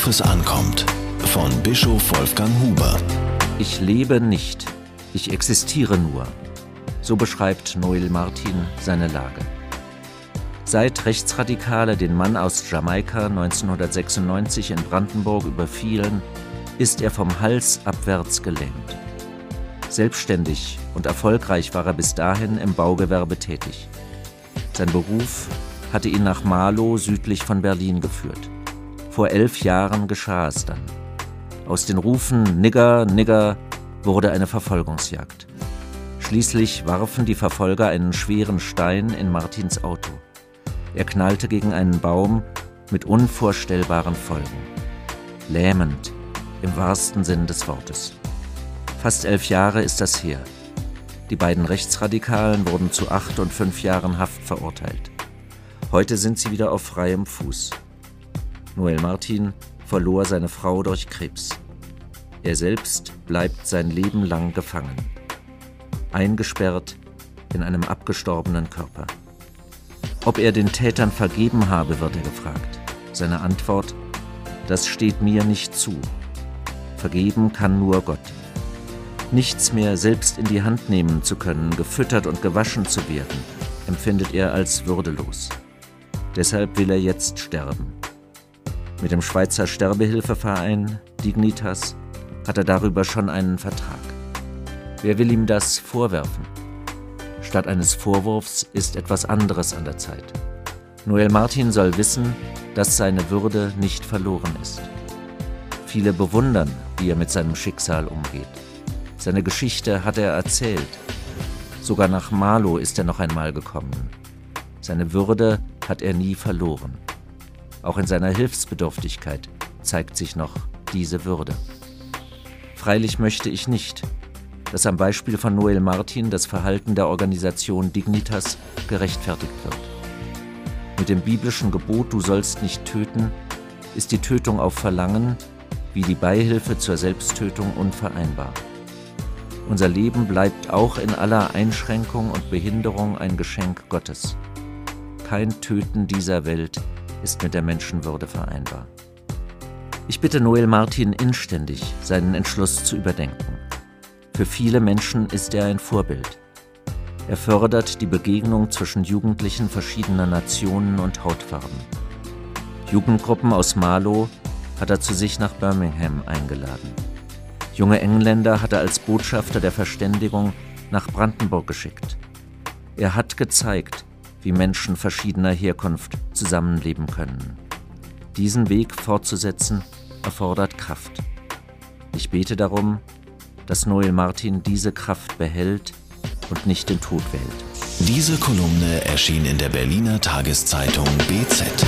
Worauf es ankommt. Von Bischof Wolfgang Huber. Ich lebe nicht, ich existiere nur. So beschreibt Noel Martin seine Lage. Seit Rechtsradikale den Mann aus Jamaika 1996 in Brandenburg überfielen, ist er vom Hals abwärts gelähmt. Selbstständig und erfolgreich war er bis dahin im Baugewerbe tätig. Sein Beruf hatte ihn nach Marlow südlich von Berlin geführt. Vor elf Jahren geschah es dann. Aus den Rufen Nigger, Nigger wurde eine Verfolgungsjagd. Schließlich warfen die Verfolger einen schweren Stein in Martins Auto. Er knallte gegen einen Baum mit unvorstellbaren Folgen. Lähmend, im wahrsten Sinn des Wortes. Fast elf Jahre ist das her. Die beiden Rechtsradikalen wurden zu acht und fünf Jahren Haft verurteilt. Heute sind sie wieder auf freiem Fuß. Noel Martin verlor seine Frau durch Krebs. Er selbst bleibt sein Leben lang gefangen. Eingesperrt in einem abgestorbenen Körper. Ob er den Tätern vergeben habe, wird er gefragt. Seine Antwort, das steht mir nicht zu. Vergeben kann nur Gott. Nichts mehr selbst in die Hand nehmen zu können, gefüttert und gewaschen zu werden, empfindet er als würdelos. Deshalb will er jetzt sterben. Mit dem Schweizer Sterbehilfeverein Dignitas hat er darüber schon einen Vertrag. Wer will ihm das vorwerfen? Statt eines Vorwurfs ist etwas anderes an der Zeit. Noel Martin soll wissen, dass seine Würde nicht verloren ist. Viele bewundern, wie er mit seinem Schicksal umgeht. Seine Geschichte hat er erzählt. Sogar nach Marlow ist er noch einmal gekommen. Seine Würde hat er nie verloren. Auch in seiner Hilfsbedürftigkeit zeigt sich noch diese Würde. Freilich möchte ich nicht, dass am Beispiel von Noel Martin das Verhalten der Organisation Dignitas gerechtfertigt wird. Mit dem biblischen Gebot Du sollst nicht töten ist die Tötung auf Verlangen wie die Beihilfe zur Selbsttötung unvereinbar. Unser Leben bleibt auch in aller Einschränkung und Behinderung ein Geschenk Gottes. Kein Töten dieser Welt ist mit der Menschenwürde vereinbar. Ich bitte Noel Martin inständig, seinen Entschluss zu überdenken. Für viele Menschen ist er ein Vorbild. Er fördert die Begegnung zwischen Jugendlichen verschiedener Nationen und Hautfarben. Jugendgruppen aus Marlow hat er zu sich nach Birmingham eingeladen. Junge Engländer hat er als Botschafter der Verständigung nach Brandenburg geschickt. Er hat gezeigt, wie Menschen verschiedener Herkunft zusammenleben können. Diesen Weg fortzusetzen erfordert Kraft. Ich bete darum, dass Noel Martin diese Kraft behält und nicht den Tod wählt. Diese Kolumne erschien in der Berliner Tageszeitung BZ.